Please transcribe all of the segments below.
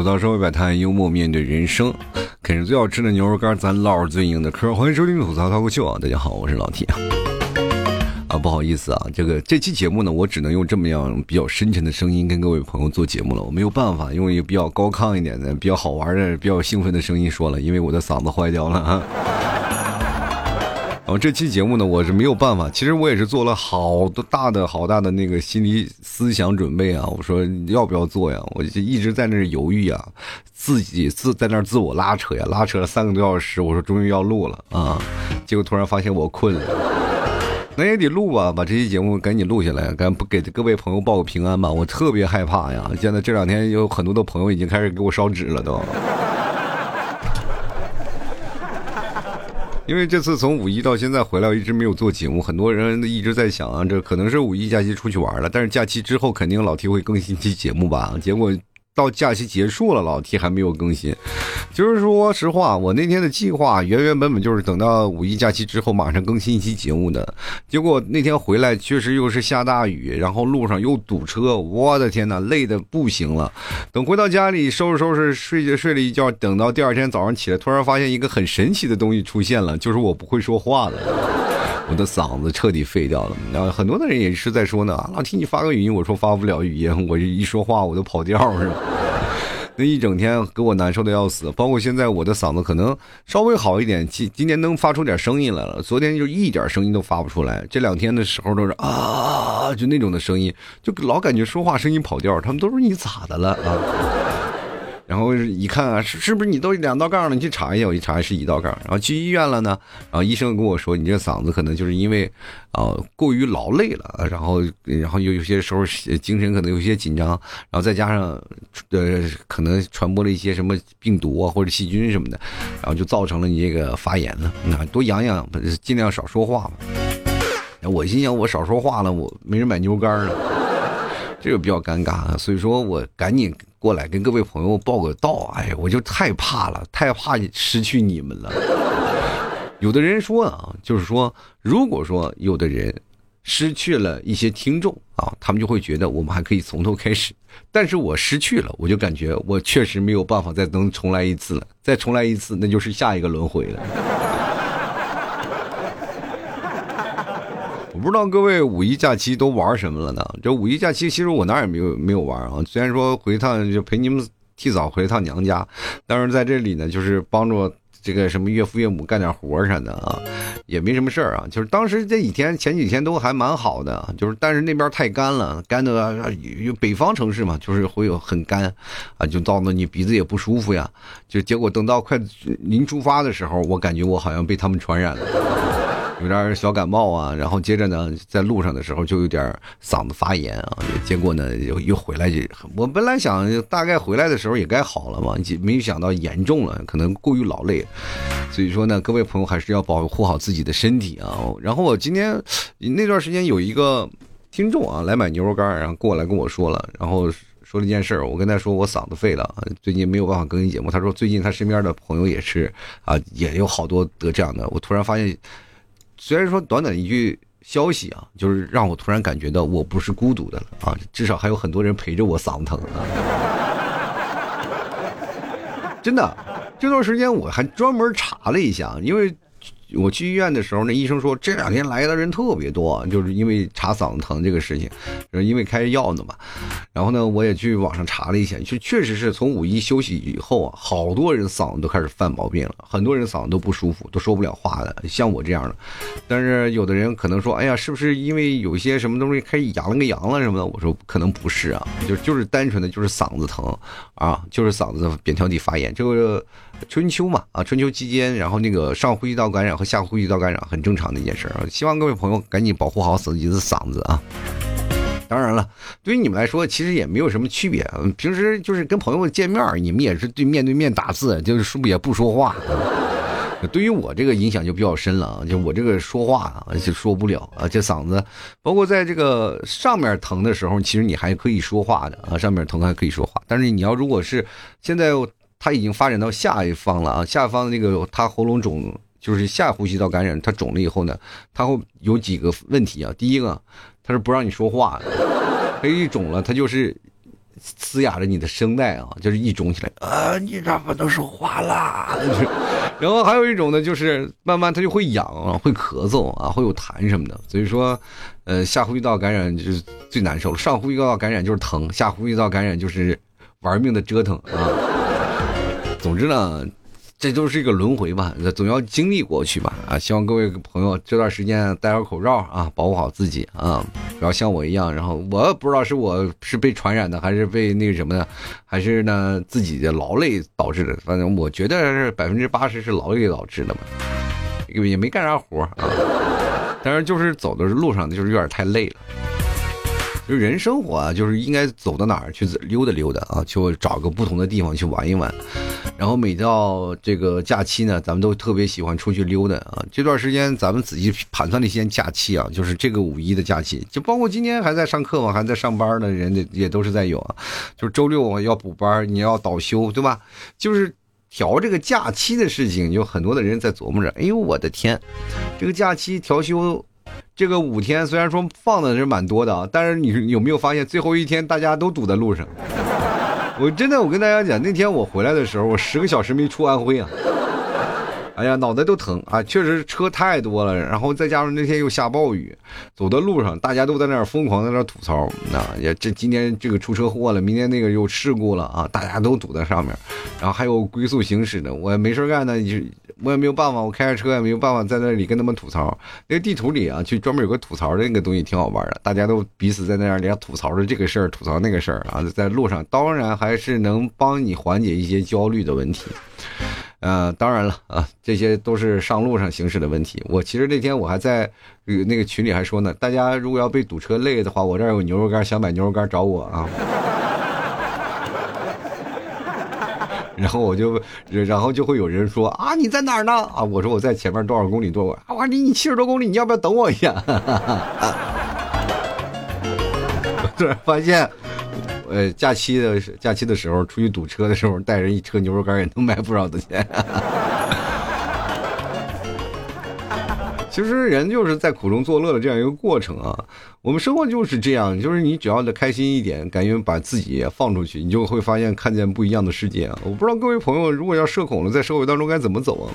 吐槽社会百态，幽默面对人生，啃着最好吃的牛肉干，咱唠着最硬的嗑。欢迎收听吐槽脱口秀啊！大家好，我是老铁啊。不好意思啊，这个这期节目呢，我只能用这么样比较深沉的声音跟各位朋友做节目了。我没有办法用一个比较高亢一点的、比较好玩的、比较兴奋的声音说了，因为我的嗓子坏掉了啊。然后这期节目呢，我是没有办法。其实我也是做了好多大的、好大的那个心理思想准备啊。我说要不要做呀？我就一直在那犹豫啊，自己自在那自我拉扯呀，拉扯了三个多小时。我说终于要录了啊，结果突然发现我困了。那也得录吧，把这期节目赶紧录下来，赶不给各位朋友报个平安吧。我特别害怕呀，现在这两天有很多的朋友已经开始给我烧纸了都。因为这次从五一到现在回来，我一直没有做节目，很多人一直在想啊，这可能是五一假期出去玩了，但是假期之后肯定老 T 会更新期节目吧？结果。到假期结束了，老 T 还没有更新。就是说实话，我那天的计划原原本本就是等到五一假期之后马上更新一期节目的。结果那天回来确实又是下大雨，然后路上又堵车，我的天哪，累的不行了。等回到家里收拾收拾，睡着睡了一觉，等到第二天早上起来，突然发现一个很神奇的东西出现了，就是我不会说话了。我的嗓子彻底废掉了，然后很多的人也是在说呢，老听你发个语音，我说发不了语音，我这一说话我都跑调是吧？那一整天给我难受的要死，包括现在我的嗓子可能稍微好一点，今今天能发出点声音来了，昨天就一点声音都发不出来，这两天的时候都是啊，就那种的声音，就老感觉说话声音跑调，他们都说你咋的了啊？然后一看啊，是是不是你都两道杠了？你去查一下，我一查是一道杠。然后去医院了呢，然后医生跟我说，你这嗓子可能就是因为啊过于劳累了，然后然后有有些时候精神可能有些紧张，然后再加上呃可能传播了一些什么病毒啊或者细菌什么的，然后就造成了你这个发炎了。那多养养，尽量少说话嘛。我心想，我少说话了，我没人买牛肝了，这个比较尴尬啊，所以说我赶紧。过来跟各位朋友报个到，哎呀，我就太怕了，太怕失去你们了。有的人说啊，就是说，如果说有的人失去了一些听众啊，他们就会觉得我们还可以从头开始。但是我失去了，我就感觉我确实没有办法再能重来一次了。再重来一次，那就是下一个轮回了。我不知道各位五一假期都玩什么了呢？这五一假期其实我哪也没有没有玩啊。虽然说回趟就陪你们提早回趟娘家，但是在这里呢，就是帮助这个什么岳父岳母干点活啥的啊，也没什么事儿啊。就是当时这几天前几天都还蛮好的，就是但是那边太干了，干的有北方城市嘛，就是会有很干啊，就造的你鼻子也不舒服呀。就结果等到快临出发的时候，我感觉我好像被他们传染了。有点小感冒啊，然后接着呢，在路上的时候就有点嗓子发炎啊，结果呢又又回来就，我本来想大概回来的时候也该好了嘛，没想到严重了，可能过于劳累，所以说呢，各位朋友还是要保护好自己的身体啊。然后我今天那段时间有一个听众啊来买牛肉干，然后过来跟我说了，然后说了一件事，我跟他说我嗓子废了，最近没有办法更新节目。他说最近他身边的朋友也是啊，也有好多得这样的。我突然发现。虽然说短短一句消息啊，就是让我突然感觉到我不是孤独的了啊，至少还有很多人陪着我嗓子疼啊。真的，这段时间我还专门查了一下，因为。我去医院的时候，那医生说这两天来的人特别多，就是因为查嗓子疼这个事情，因为开药呢嘛。然后呢，我也去网上查了一下，就确实是从五一休息以后啊，好多人嗓子都开始犯毛病了，很多人嗓子都不舒服，都说不了话了，像我这样的。但是有的人可能说，哎呀，是不是因为有些什么东西开始阳了个阳了什么的？我说可能不是啊，就就是单纯的就是嗓子疼啊，就是嗓子扁桃体发炎。这个春秋嘛，啊，春秋期间，然后那个上呼吸道感染。和下呼吸道感染很正常的一件事啊，希望各位朋友赶紧保护好自己的嗓子啊。当然了，对于你们来说，其实也没有什么区别。平时就是跟朋友见面，你们也是对面对面打字，就是说也不说话。对于我这个影响就比较深了啊，就我这个说话啊就说不了啊，这嗓子，包括在这个上面疼的时候，其实你还可以说话的啊，上面疼还可以说话。但是你要如果是现在他已经发展到下一方了啊，下方那个他喉咙肿。就是下呼吸道感染，它肿了以后呢，它会有几个问题啊。第一个，它是不让你说话，它一肿了，它就是嘶哑着你的声带啊，就是一肿起来啊，你咋不能说话啦？然后还有一种呢，就是慢慢它就会痒啊，会咳嗽啊，会有痰什么的。所以说，呃，下呼吸道感染就是最难受了，上呼吸道感染就是疼，下呼吸道感染就是玩命的折腾啊。总之呢。这都是一个轮回吧，总要经历过去吧啊！希望各位朋友这段时间戴好口罩啊，保护好自己啊，不要像我一样。然后我不知道是我是被传染的，还是被那个什么的，还是呢自己的劳累导致的。反正我觉得是百分之八十是劳累导致的嘛，也没干啥活啊，但是就是走的路上就是有点太累了。就人生活啊，就是应该走到哪儿去溜达溜达啊，就找个不同的地方去玩一玩。然后每到这个假期呢，咱们都特别喜欢出去溜达啊。这段时间咱们仔细盘算那些假期啊，就是这个五一的假期，就包括今天还在上课嘛，还在上班的人也也都是在有啊。就是周六要补班，你要倒休，对吧？就是调这个假期的事情，有很多的人在琢磨着。哎呦，我的天，这个假期调休。这个五天虽然说放的人蛮多的啊，但是你有没有发现最后一天大家都堵在路上？我真的，我跟大家讲，那天我回来的时候，我十个小时没出安徽啊。哎呀，脑袋都疼啊！确实车太多了，然后再加上那天又下暴雨，走的路上大家都在那儿疯狂在那儿吐槽啊！也这今天这个出车祸了，明天那个又事故了啊！大家都堵在上面，然后还有龟速行驶的，我也没事干呢，我也没有办法，我开着车也没有办法在那里跟他们吐槽。那个地图里啊，就专门有个吐槽的那个东西，挺好玩的，大家都彼此在那儿连吐槽着这个事儿，吐槽那个事儿啊，在路上当然还是能帮你缓解一些焦虑的问题。呃，当然了啊，这些都是上路上行驶的问题。我其实那天我还在那个群里还说呢，大家如果要被堵车累的话，我这儿有牛肉干，想买牛肉干找我啊。然后我就，然后就会有人说啊，你在哪儿呢？啊，我说我在前面多少公里多少，啊，我离你七十多公里，你要不要等我一下？我 突然发现。呃，假期的假期的时候出去堵车的时候，带人一车牛肉干也能卖不少的钱。其实人就是在苦中作乐的这样一个过程啊。我们生活就是这样，就是你只要的开心一点，敢于把自己放出去，你就会发现看见不一样的世界啊。我不知道各位朋友，如果要社恐了，在社会当中该怎么走啊？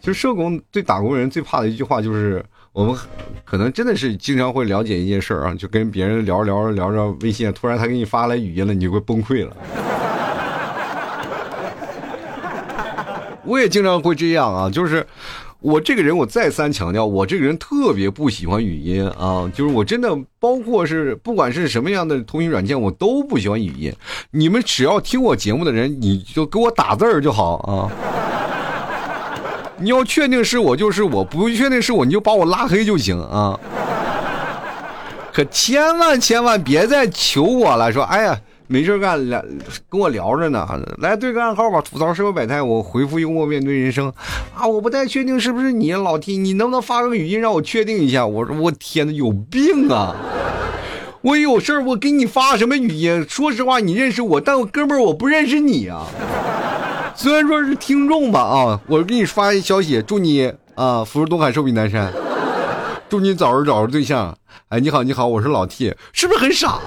其实社恐对打工人最怕的一句话就是。我们可能真的是经常会了解一件事儿啊，就跟别人聊着聊着聊着微信，突然他给你发来语音了，你就会崩溃了。我也经常会这样啊，就是我这个人，我再三强调，我这个人特别不喜欢语音啊，就是我真的，包括是不管是什么样的通讯软件，我都不喜欢语音。你们只要听我节目的人，你就给我打字儿就好啊。你要确定是我就是我，不确定是我你就把我拉黑就行啊！可千万千万别再求我了，说哎呀没事干，聊跟我聊着呢，来对个暗号吧，吐槽社会百态，我回复幽默面对人生啊！我不太确定是不是你老 T，你能不能发个语音让我确定一下？我说我天哪，有病啊！我有事儿我给你发什么语音？说实话，你认识我，但我哥们儿我不认识你啊！虽然说是听众吧啊，我给你发一消息，祝你啊福如东海，寿比南山，祝你早日找着对象。哎，你好，你好，我是老 T，是不是很傻？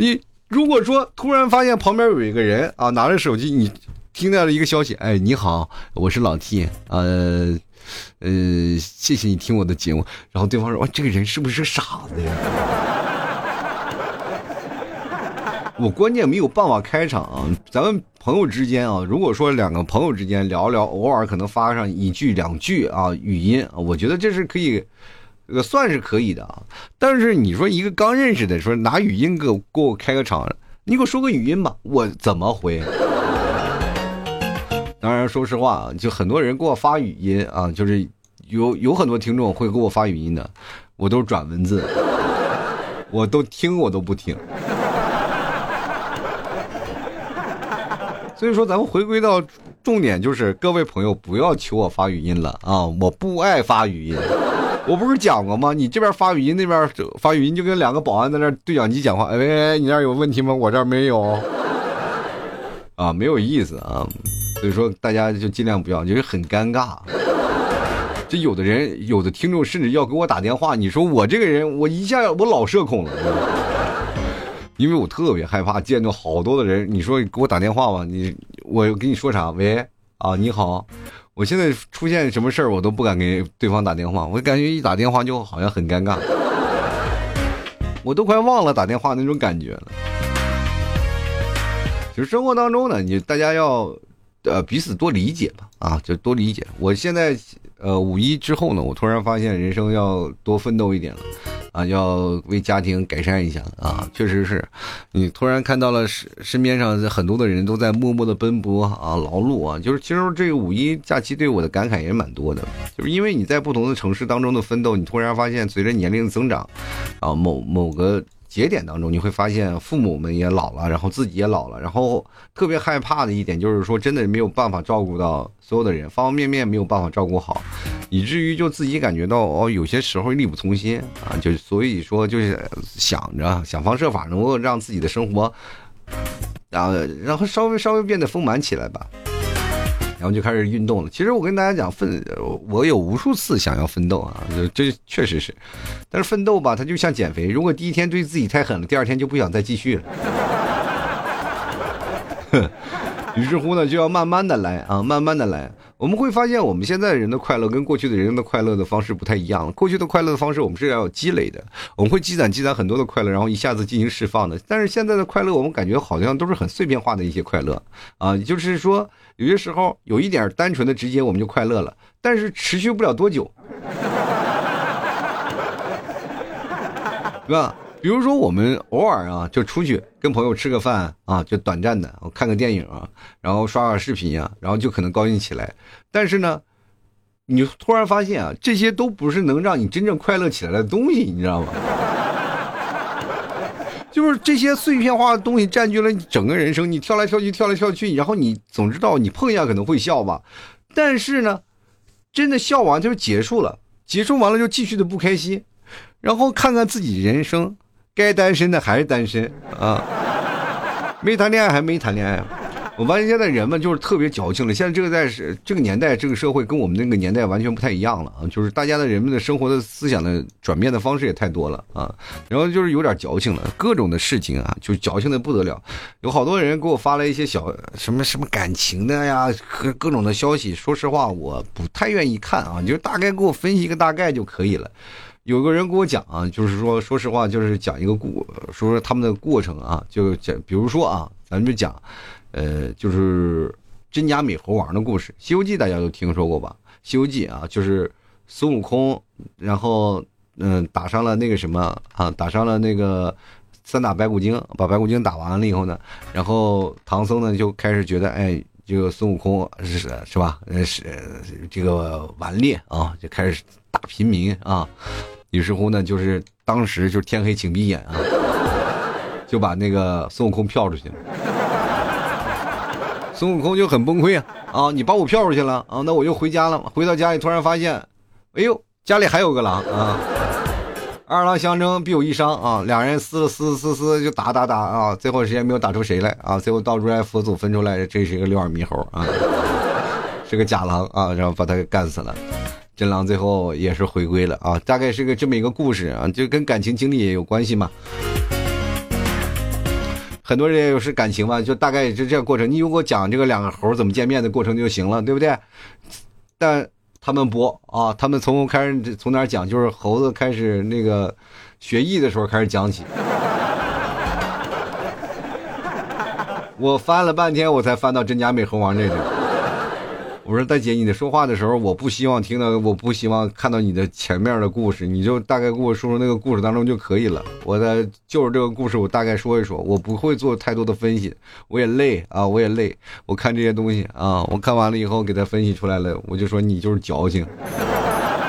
你如果说突然发现旁边有一个人啊，拿着手机，你听到了一个消息，哎，你好，我是老 T，呃呃，谢谢你听我的节目。然后对方说，哇，这个人是不是傻子呀？我关键没有办法开场啊！咱们朋友之间啊，如果说两个朋友之间聊聊，偶尔可能发上一句两句啊语音，我觉得这是可以，呃，算是可以的啊。但是你说一个刚认识的，说拿语音给我给我开个场，你给我说个语音吧，我怎么回？当然，说实话啊，就很多人给我发语音啊，就是有有很多听众会给我发语音的，我都转文字，我都听我都不听。所以说，咱们回归到重点，就是各位朋友不要求我发语音了啊！我不爱发语音，我不是讲过吗？你这边发语音，那边发语音，就跟两个保安在那对讲机讲话。哎，你那有问题吗？我这没有。啊，没有意思啊！所以说，大家就尽量不要，就是很尴尬。这有的人，有的听众甚至要给我打电话，你说我这个人，我一下我老社恐了。因为我特别害怕见到好多的人。你说给我打电话吧，你我跟你说啥？喂啊，你好，我现在出现什么事儿，我都不敢给对方打电话，我感觉一打电话就好像很尴尬，我都快忘了打电话那种感觉了。其实生活当中呢，你大家要呃彼此多理解吧，啊，就多理解。我现在呃五一之后呢，我突然发现人生要多奋斗一点了。啊，要为家庭改善一下啊！确实是，你突然看到了身身边上很多的人都在默默的奔波啊，劳碌啊。就是其实这个五一假期对我的感慨也蛮多的，就是因为你在不同的城市当中的奋斗，你突然发现随着年龄的增长，啊，某某个。节点当中，你会发现父母们也老了，然后自己也老了，然后特别害怕的一点就是说，真的没有办法照顾到所有的人，方方面面没有办法照顾好，以至于就自己感觉到哦，有些时候力不从心啊，就所以说就是想着想方设法能够让自己的生活，啊，然后稍微稍微变得丰满起来吧。然后就开始运动了。其实我跟大家讲，奋，我有无数次想要奋斗啊，这确实是。但是奋斗吧，它就像减肥，如果第一天对自己太狠了，第二天就不想再继续了。于是乎呢，就要慢慢的来啊，慢慢的来。我们会发现，我们现在人的快乐跟过去的人的快乐的方式不太一样。过去的快乐的方式，我们是要有积累的，我们会积攒积攒很多的快乐，然后一下子进行释放的。但是现在的快乐，我们感觉好像都是很碎片化的一些快乐啊，就是说有些时候有一点单纯的直接，我们就快乐了，但是持续不了多久，对吧？比如说，我们偶尔啊，就出去跟朋友吃个饭啊，就短暂的，我看个电影啊，然后刷刷视频呀，然后就可能高兴起来。但是呢，你突然发现啊，这些都不是能让你真正快乐起来的东西，你知道吗？就是这些碎片化的东西占据了你整个人生，你跳来跳去，跳来跳去，然后你总知道你碰一下可能会笑吧，但是呢，真的笑完就结束了，结束完了就继续的不开心，然后看看自己人生。该单身的还是单身啊，没谈恋爱还没谈恋爱。我发现现在人们就是特别矫情了。现在这个在这个年代，这个社会跟我们那个年代完全不太一样了啊！就是大家的人们的生活的思想的转变的方式也太多了啊，然后就是有点矫情了，各种的事情啊，就矫情的不得了。有好多人给我发了一些小什么什么感情的呀，各各种的消息。说实话，我不太愿意看啊，就大概给我分析一个大概就可以了。有个人跟我讲啊，就是说，说实话，就是讲一个故，说说他们的过程啊，就讲，比如说啊，咱们就讲，呃，就是真假美猴王的故事，《西游记》大家都听说过吧？《西游记》啊，就是孙悟空，然后嗯，打伤了那个什么啊，打伤了那个三打白骨精，把白骨精打完了以后呢，然后唐僧呢就开始觉得，哎，这个孙悟空是是吧？呃是这个顽劣啊，就开始打平民啊。于是乎呢，就是当时就天黑请闭眼啊，就把那个孙悟空票出去了。孙悟空就很崩溃啊啊！你把我票出去了啊，那我就回家了。回到家里突然发现，哎呦，家里还有个狼啊！二狼相争必有一伤啊，两人撕了撕撕撕就打打打啊，最后时间没有打出谁来啊，最后到如来佛祖分出来，这是一个六耳猕猴啊，是个假狼啊，然后把他给干死了。真狼最后也是回归了啊，大概是个这么一个故事啊，就跟感情经历也有关系嘛。很多人也有是感情嘛，就大概也是这个过程。你如果讲这个两个猴怎么见面的过程就行了，对不对？但他们不啊，他们从开始从哪讲，就是猴子开始那个学艺的时候开始讲起。我翻了半天，我才翻到真假美猴王这里。我说大姐，你在说话的时候，我不希望听到，我不希望看到你的前面的故事，你就大概给我说说那个故事当中就可以了。我的就是这个故事，我大概说一说，我不会做太多的分析，我也累啊，我也累。我看这些东西啊，我看完了以后给他分析出来了，我就说你就是矫情，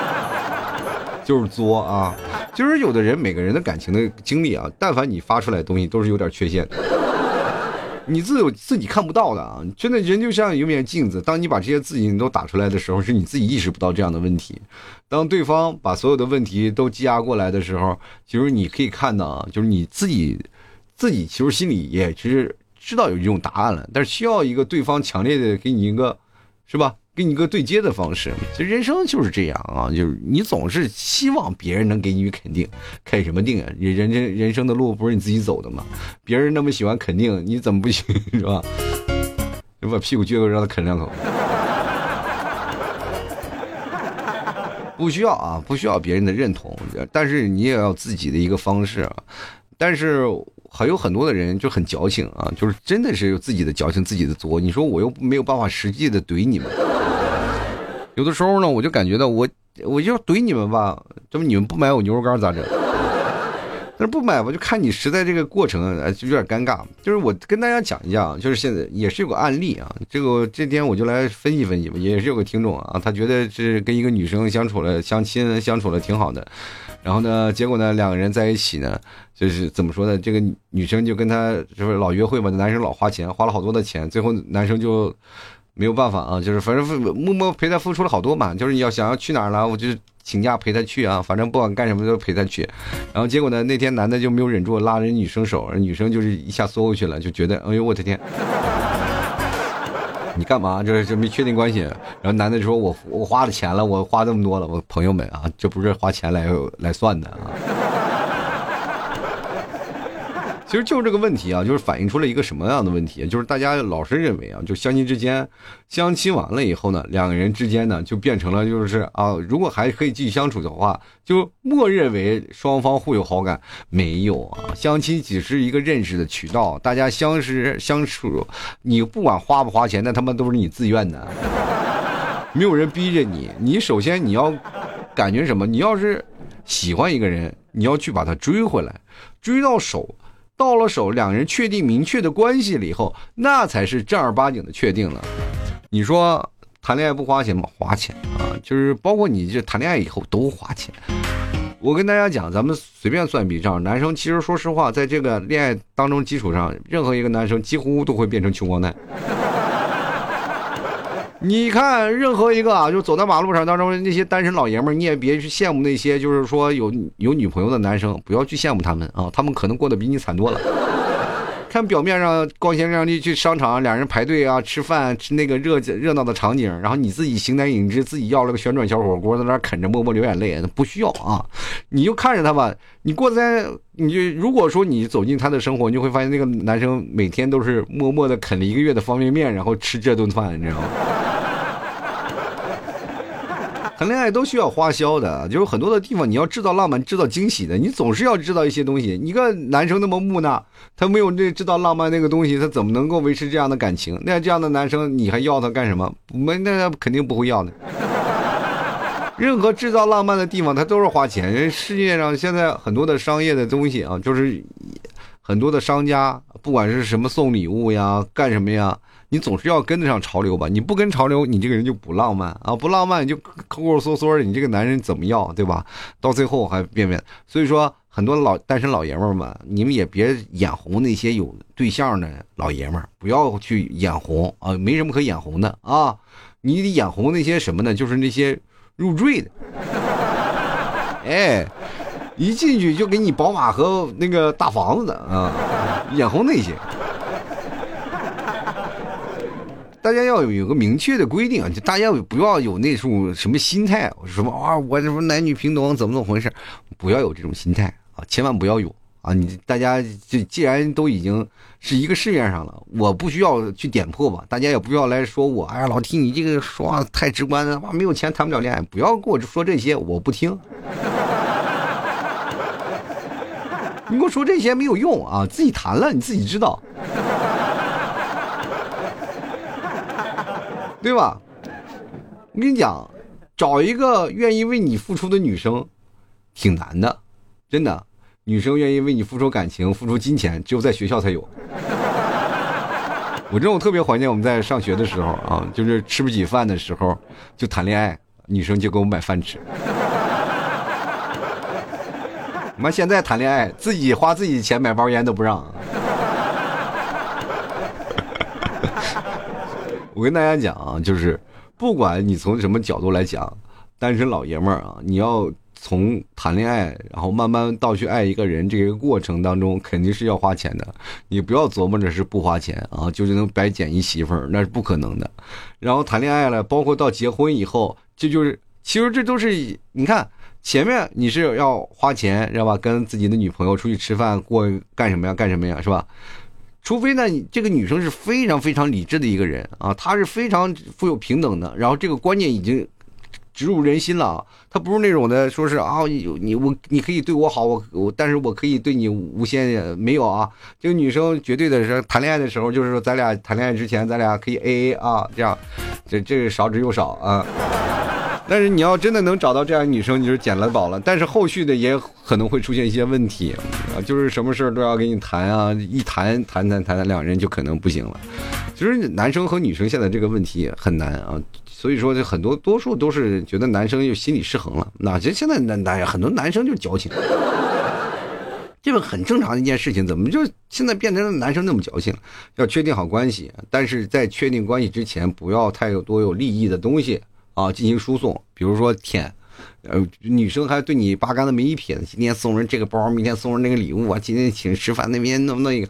就是作啊。就是有的人，每个人的感情的经历啊，但凡你发出来的东西，都是有点缺陷的。你自有自己看不到的啊！真的人就像一面镜子，当你把这些字你都打出来的时候，是你自己意识不到这样的问题。当对方把所有的问题都积压过来的时候，其实你可以看到啊，就是你自己自己其实心里也其实知道有这种答案了，但是需要一个对方强烈的给你一个，是吧？给你个对接的方式。其实人生就是这样啊，就是你总是希望别人能给你肯定，肯什么定啊？人人人生的路不是你自己走的吗？别人那么喜欢肯定，你怎么不行是吧？就把屁股撅过让他啃两口。不需要啊，不需要别人的认同，但是你也要自己的一个方式啊。但是还有很多的人就很矫情啊，就是真的是有自己的矫情，自己的作。你说我又没有办法实际的怼你们，有的时候呢，我就感觉到我我就怼你们吧，这不你们不买我牛肉干咋整？但是不买吧，就看你实在这个过程，就有点尴尬。就是我跟大家讲一下，就是现在也是有个案例啊。这个这天我就来分析分析吧。也是有个听众啊，他觉得是跟一个女生相处了，相亲相处了挺好的。然后呢，结果呢，两个人在一起呢，就是怎么说呢？这个女生就跟他就是老约会吧，男生老花钱，花了好多的钱，最后男生就没有办法啊，就是反正默默陪他付出了好多嘛。就是你要想要去哪儿了，我就。请假陪他去啊，反正不管干什么都陪他去，然后结果呢，那天男的就没有忍住拉人女生手，女生就是一下缩过去了，就觉得哎呦我的天，你干嘛？这这没确定关系。然后男的就说我我花了钱了，我花这么多了，我朋友们啊，这不是花钱来来算的啊。其实就是这个问题啊，就是反映出了一个什么样的问题？就是大家老是认为啊，就相亲之间，相亲完了以后呢，两个人之间呢，就变成了就是啊，如果还可以继续相处的话，就默认为双方互有好感。没有啊，相亲只是一个认识的渠道，大家相识相处，你不管花不花钱，那他妈都是你自愿的，没有人逼着你。你首先你要感觉什么？你要是喜欢一个人，你要去把他追回来，追到手。到了手，两人确定明确的关系了以后，那才是正儿八经的确定了。你说谈恋爱不花钱吗？花钱啊，就是包括你这谈恋爱以后都花钱。我跟大家讲，咱们随便算笔账，男生其实说实话，在这个恋爱当中基础上，任何一个男生几乎都会变成穷光蛋。你看，任何一个啊，就走在马路上当中那些单身老爷们，你也别去羡慕那些就是说有有女朋友的男生，不要去羡慕他们啊，他们可能过得比你惨多了。看表面上光鲜亮丽去商场，两人排队啊吃饭，吃那个热热闹的场景，然后你自己形单影只，自己要了个旋转小火锅在那啃着，默默流眼泪，不需要啊，你就看着他吧。你过在，你就如果说你走进他的生活，你就会发现那个男生每天都是默默的啃了一个月的方便面，然后吃这顿饭，你知道吗？谈恋爱都需要花销的，就是很多的地方你要制造浪漫、制造惊喜的，你总是要制造一些东西。一个男生那么木讷，他没有那制造浪漫那个东西，他怎么能够维持这样的感情？那这样的男生你还要他干什么？没，那肯定不会要的。任何制造浪漫的地方，他都是花钱。人世界上现在很多的商业的东西啊，就是很多的商家，不管是什么送礼物呀，干什么呀。你总是要跟得上潮流吧？你不跟潮流，你这个人就不浪漫啊！不浪漫，你就抠抠缩缩的，你这个男人怎么要，对吧？到最后还变变。所以说，很多老单身老爷们儿们，你们也别眼红那些有对象的老爷们儿，不要去眼红啊！没什么可眼红的啊！你得眼红那些什么呢？就是那些入赘的，哎，一进去就给你宝马和那个大房子啊，眼红那些。大家要有有个明确的规定啊，就大家不要有那种什么心态，什么啊，我什么男女平等怎么怎么回事，不要有这种心态啊，千万不要有啊！你大家就既然都已经是一个市面上了，我不需要去点破吧，大家也不要来说我，哎呀，老 T 你这个说话太直观了，哇，没有钱谈不了恋爱，不要跟我说这些，我不听。你跟我说这些没有用啊，自己谈了你自己知道。对吧？我跟你讲，找一个愿意为你付出的女生，挺难的，真的。女生愿意为你付出感情、付出金钱，只有在学校才有。我真我特别怀念我们在上学的时候啊，就是吃不起饭的时候就谈恋爱，女生就给我们买饭吃。妈现在谈恋爱，自己花自己钱买包烟都不让。我跟大家讲啊，就是不管你从什么角度来讲，单身老爷们儿啊，你要从谈恋爱，然后慢慢到去爱一个人这个过程当中，肯定是要花钱的。你不要琢磨着是不花钱啊，就是能白捡一媳妇儿，那是不可能的。然后谈恋爱了，包括到结婚以后，这就是其实这都是你看前面你是要花钱，知道吧？跟自己的女朋友出去吃饭，过干什么呀？干什么呀？是吧？除非呢，这个女生是非常非常理智的一个人啊，她是非常富有平等的，然后这个观念已经。植入人心了，她不是那种的，说是啊，你我你可以对我好，我我，但是我可以对你无限没有啊。这个女生绝对的是谈恋爱的时候，就是说咱俩谈恋爱之前，咱俩可以 A A 啊，这样，这这个少之又少啊。但是你要真的能找到这样女生，你就捡了宝了。但是后续的也可能会出现一些问题啊，就是什么事儿都要跟你谈啊，一谈谈谈谈，两人就可能不行了。其实男生和女生现在这个问题很难啊。所以说，这很多多数都是觉得男生就心理失衡了。那这现在男男很多男生就矫情，这个很正常的一件事情。怎么就现在变成了男生那么矫情？要确定好关系，但是在确定关系之前，不要太多有利益的东西啊进行输送。比如说舔，呃，女生还对你八竿子没一撇的，今天送人这个包，明天送人那个礼物啊，今天请吃饭，那边弄弄一个，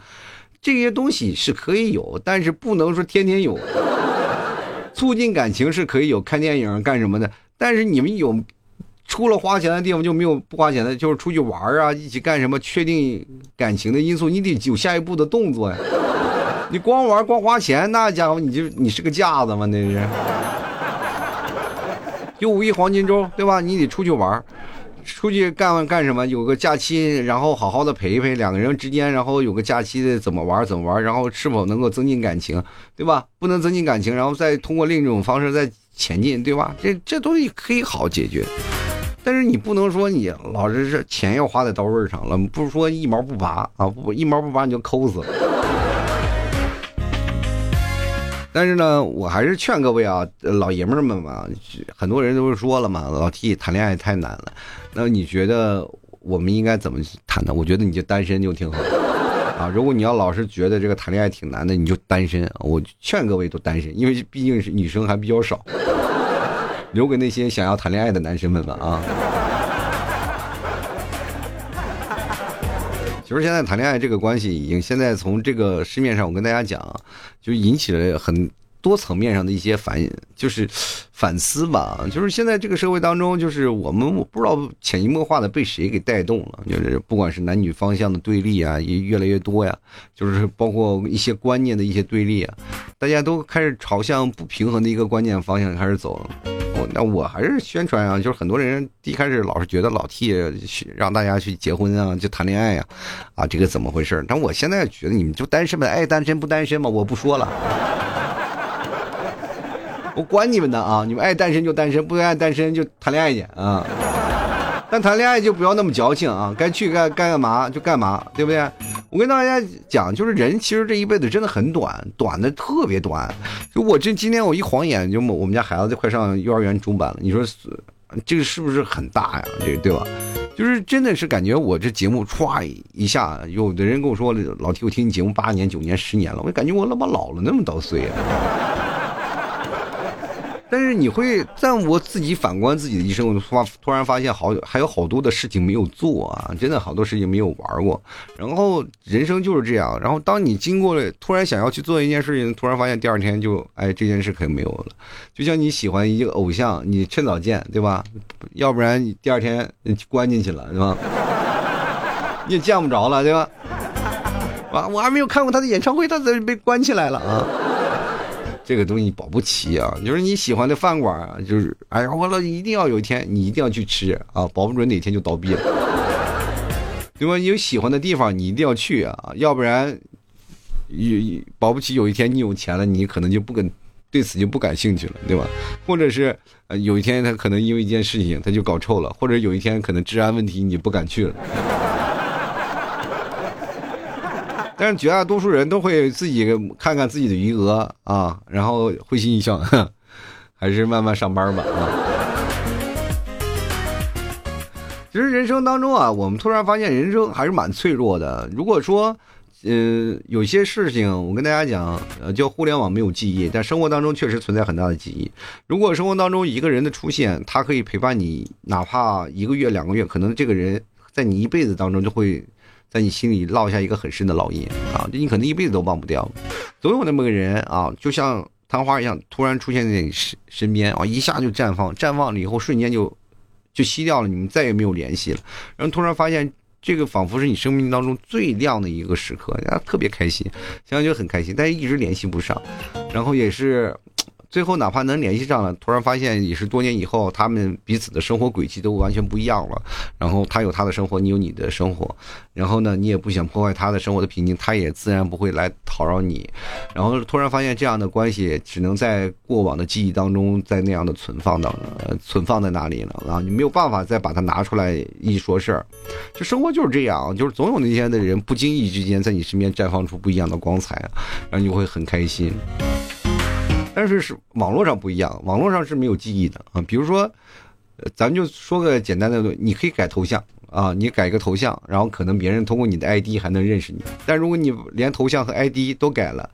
这些东西是可以有，但是不能说天天有。促进感情是可以有看电影干什么的，但是你们有除了花钱的地方就没有不花钱的，就是出去玩啊，一起干什么？确定感情的因素，你得有下一步的动作呀。你光玩光花钱，那家伙你就你是个架子吗？那是。就五一黄金周，对吧？你得出去玩。出去干干什么？有个假期，然后好好的陪一陪两个人之间，然后有个假期的怎么玩怎么玩，然后是否能够增进感情，对吧？不能增进感情，然后再通过另一种方式再前进，对吧？这这东西可以好解决，但是你不能说你老是是钱要花在刀刃上了，不是说一毛不拔啊，不一毛不拔你就抠死了。但是呢，我还是劝各位啊，老爷们们嘛，很多人都是说了嘛，老 T 谈恋爱太难了。那你觉得我们应该怎么谈呢？我觉得你就单身就挺好啊。如果你要老是觉得这个谈恋爱挺难的，你就单身。我劝各位都单身，因为毕竟是女生还比较少，留给那些想要谈恋爱的男生们吧啊。其实现在谈恋爱这个关系，已经现在从这个市面上，我跟大家讲，就引起了很多层面上的一些反，就是反思吧。就是现在这个社会当中，就是我们不知道潜移默化的被谁给带动了，就是不管是男女方向的对立啊，也越来越多呀，就是包括一些观念的一些对立啊，大家都开始朝向不平衡的一个观念方向开始走了。那我还是宣传啊，就是很多人一开始老是觉得老 T 让大家去结婚啊，就谈恋爱呀，啊，这个怎么回事？但我现在觉得你们就单身呗，爱单身不单身嘛，我不说了，我管你们呢啊，你们爱单身就单身，不爱单身就谈恋爱去啊。但谈恋爱就不要那么矫情啊，该去干干干嘛就干嘛，对不对？我跟大家讲，就是人其实这一辈子真的很短，短的特别短。就我这今天我一晃眼，就我们家孩子就快上幼儿园中班了。你说这个是不是很大呀？这对吧？就是真的是感觉我这节目歘一下，有的人跟我说老提我听你节目八年、九年、十年了，我感觉我他妈老了那么多岁啊。但是你会在我自己反观自己的一生，我发突然发现好还有好多的事情没有做啊，真的好多事情没有玩过。然后人生就是这样。然后当你经过了突然想要去做一件事情，突然发现第二天就哎这件事可能没有了。就像你喜欢一个偶像，你趁早见对吧？要不然你第二天关进去了对吧？你也见不着了对吧？啊，我还没有看过他的演唱会，他怎么被关起来了啊？这个东西保不齐啊，就是你喜欢的饭馆啊，就是哎呀，我了一定要有一天你一定要去吃啊，保不准哪天就倒闭了，对吧？你有喜欢的地方，你一定要去啊，要不然有保不齐有一天你有钱了，你可能就不跟对此就不感兴趣了，对吧？或者是呃有一天他可能因为一件事情他就搞臭了，或者有一天可能治安问题你不敢去了。但是绝大多数人都会自己看看自己的余额啊，然后会心一笑，还是慢慢上班吧啊。其实人生当中啊，我们突然发现人生还是蛮脆弱的。如果说呃，有些事情我跟大家讲，呃，叫互联网没有记忆，但生活当中确实存在很大的记忆。如果生活当中一个人的出现，他可以陪伴你，哪怕一个月、两个月，可能这个人在你一辈子当中就会在你心里烙下一个很深的烙印啊，你可能一辈子都忘不掉。总有那么个人啊，就像昙花一样，突然出现在你身身边啊，一下就绽放，绽放了以后瞬间就就熄掉了，你们再也没有联系了。然后突然发现。这个仿佛是你生命当中最亮的一个时刻，啊，特别开心，想想就很开心，但是一直联系不上，然后也是。最后，哪怕能联系上了，突然发现也是多年以后，他们彼此的生活轨迹都完全不一样了。然后他有他的生活，你有你的生活。然后呢，你也不想破坏他的生活的平静，他也自然不会来讨扰你。然后突然发现这样的关系只能在过往的记忆当中，在那样的存放当中，存放在哪里了啊？你没有办法再把它拿出来一说事儿。就生活就是这样，就是总有那些的人不经意之间在你身边绽放出不一样的光彩，然后你会很开心。但是是网络上不一样，网络上是没有记忆的啊。比如说，咱们就说个简单的，你可以改头像啊，你改一个头像，然后可能别人通过你的 ID 还能认识你。但如果你连头像和 ID 都改了，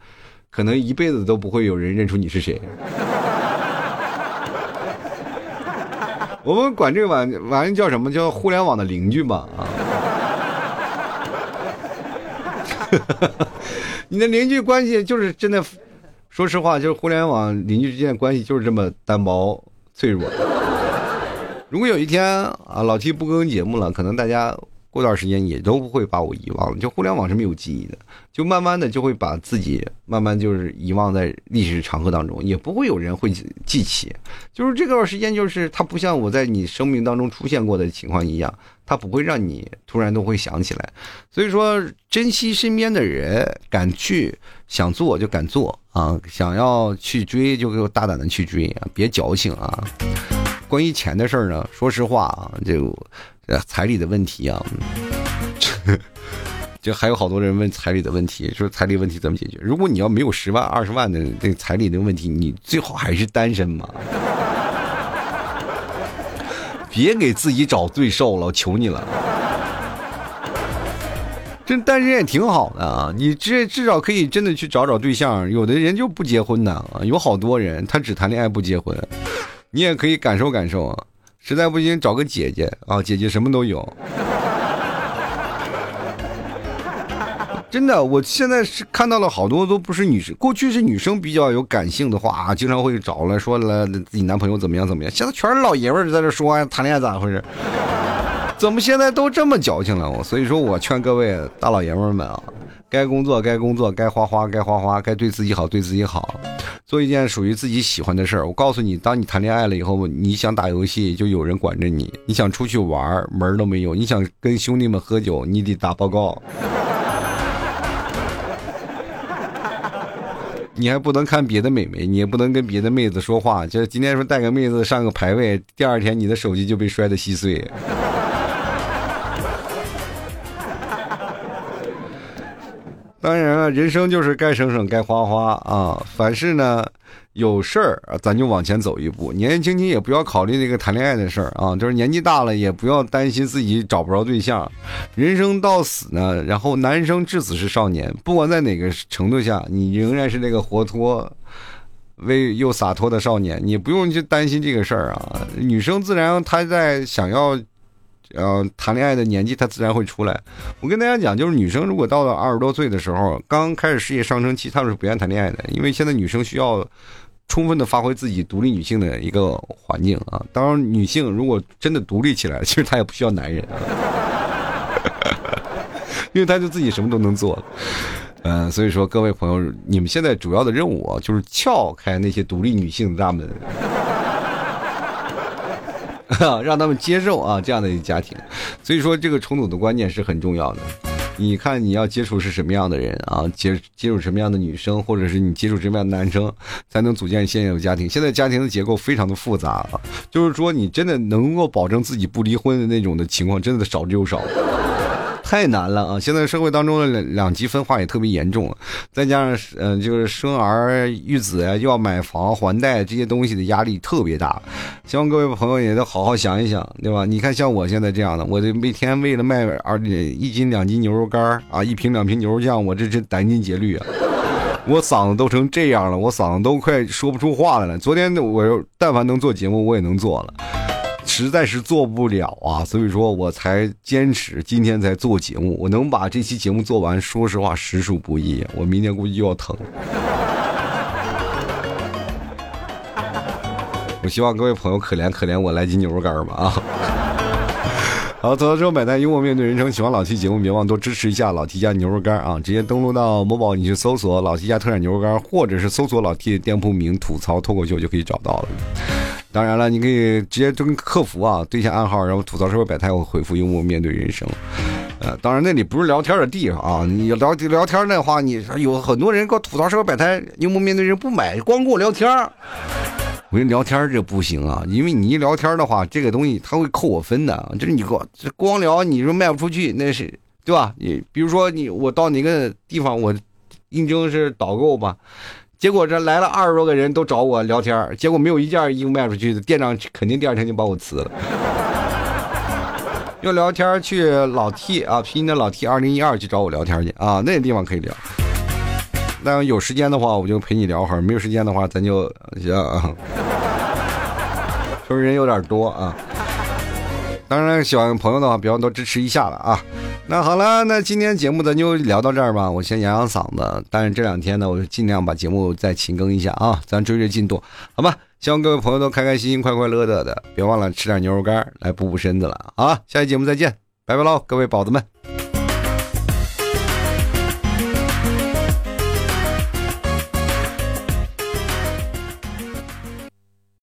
可能一辈子都不会有人认出你是谁。我们管这个玩玩意叫什么？叫互联网的邻居吧啊。你的邻居关系就是真的。说实话，就是互联网邻居之间的关系就是这么单薄脆弱。如果有一天啊，老 T 不更节目了，可能大家过段时间也都不会把我遗忘了。就互联网是没有记忆的，就慢慢的就会把自己慢慢就是遗忘在历史长河当中，也不会有人会记起。就是这段时间，就是它不像我在你生命当中出现过的情况一样。它不会让你突然都会想起来，所以说珍惜身边的人，敢去想做就敢做啊，想要去追就给我大胆的去追啊，别矫情啊。关于钱的事儿呢，说实话啊，就彩礼的问题啊，就还有好多人问彩礼的问题，说彩礼问题怎么解决？如果你要没有十万二十万的这彩礼的问题，你最好还是单身嘛。别给自己找罪受了，我求你了。这单身也挺好的啊，你至至少可以真的去找找对象。有的人就不结婚的啊，有好多人他只谈恋爱不结婚，你也可以感受感受啊。实在不行找个姐姐啊，姐姐什么都有。真的，我现在是看到了好多都不是女生，过去是女生比较有感性的话啊，经常会找了说了自己男朋友怎么样怎么样。现在全是老爷们儿在这说谈恋爱咋回事？怎么现在都这么矫情了？我所以说我劝各位大老爷们儿们啊，该工作该工作，该花花该花花，该对自己好对自己好，做一件属于自己喜欢的事儿。我告诉你，当你谈恋爱了以后，你想打游戏就有人管着你，你想出去玩门都没有，你想跟兄弟们喝酒，你得打报告。你还不能看别的美眉，你也不能跟别的妹子说话。就今天说带个妹子上个排位，第二天你的手机就被摔得稀碎。当然了，人生就是该省省，该花花啊。凡事呢。有事儿，咱就往前走一步。年年轻轻也不要考虑那个谈恋爱的事儿啊，就是年纪大了也不要担心自己找不着对象。人生到死呢，然后男生至死是少年，不管在哪个程度下，你仍然是那个活脱、为又洒脱的少年，你不用去担心这个事儿啊。女生自然她在想要，呃，谈恋爱的年纪，她自然会出来。我跟大家讲，就是女生如果到了二十多岁的时候，刚开始事业上升期，她们是不愿意谈恋爱的，因为现在女生需要。充分的发挥自己独立女性的一个环境啊！当然，女性如果真的独立起来，其实她也不需要男人，因为她就自己什么都能做。嗯，所以说各位朋友，你们现在主要的任务啊，就是撬开那些独立女性的大门，让他们接受啊这样的一个家庭。所以说，这个重组的观念是很重要的。你看，你要接触是什么样的人啊？接接触什么样的女生，或者是你接触什么样的男生，才能组建现有家庭？现在家庭的结构非常的复杂啊，就是说你真的能够保证自己不离婚的那种的情况，真的少之又少。太难了啊！现在社会当中的两两极分化也特别严重，再加上嗯，就是生儿育子呀，又要买房还贷这些东西的压力特别大。希望各位朋友也都好好想一想，对吧？你看像我现在这样的，我这每天为了卖二一斤两斤牛肉干啊，一瓶两瓶牛肉酱，我这这殚精竭虑啊！我嗓子都成这样了，我嗓子都快说不出话来了。昨天我但凡能做节目，我也能做了。实在是做不了啊，所以说我才坚持今天才做节目。我能把这期节目做完，说实话实属不易。我明天估计又要疼。我希望各位朋友可怜可怜我，来斤牛肉干吧啊！好，走到之后买单，幽默面对人生。喜欢老 T 节目，别忘多支持一下老 T 家牛肉干啊！直接登录到某宝，你去搜索老 T 家特产牛肉干，或者是搜索老 T 的店铺名“吐槽脱口秀”就可以找到了。当然了，你可以直接跟客服啊对一下暗号，然后吐槽社会百态，我回复幽默面对人生。呃，当然那里不是聊天的地方啊，你聊聊天那话，你有很多人给我吐槽社会百态，幽默面对人不买，光跟我聊天。我跟你聊天这不行啊，因为你一聊天的话，这个东西他会扣我分的。就是你光光聊，你说卖不出去，那是对吧？你比如说你我到哪个地方，我应征是导购吧，结果这来了二十多个人都找我聊天，结果没有一件衣服卖出去的，店长肯定第二天就把我辞了。要聊天去老 T 啊，拼音的老 T 二零一二去找我聊天去啊，那个地方可以聊。那有时间的话，我就陪你聊会儿；没有时间的话，咱就行啊。说人有点多啊。当然，喜欢朋友的话，别忘多支持一下了啊。那好了，那今天节目咱就聊到这儿吧。我先养养嗓子，但是这两天呢，我就尽量把节目再勤更一下啊。咱追追进度，好吧？希望各位朋友都开开心心、快快乐乐的。别忘了吃点牛肉干来补补身子了啊。下期节目再见，拜拜喽，各位宝子们。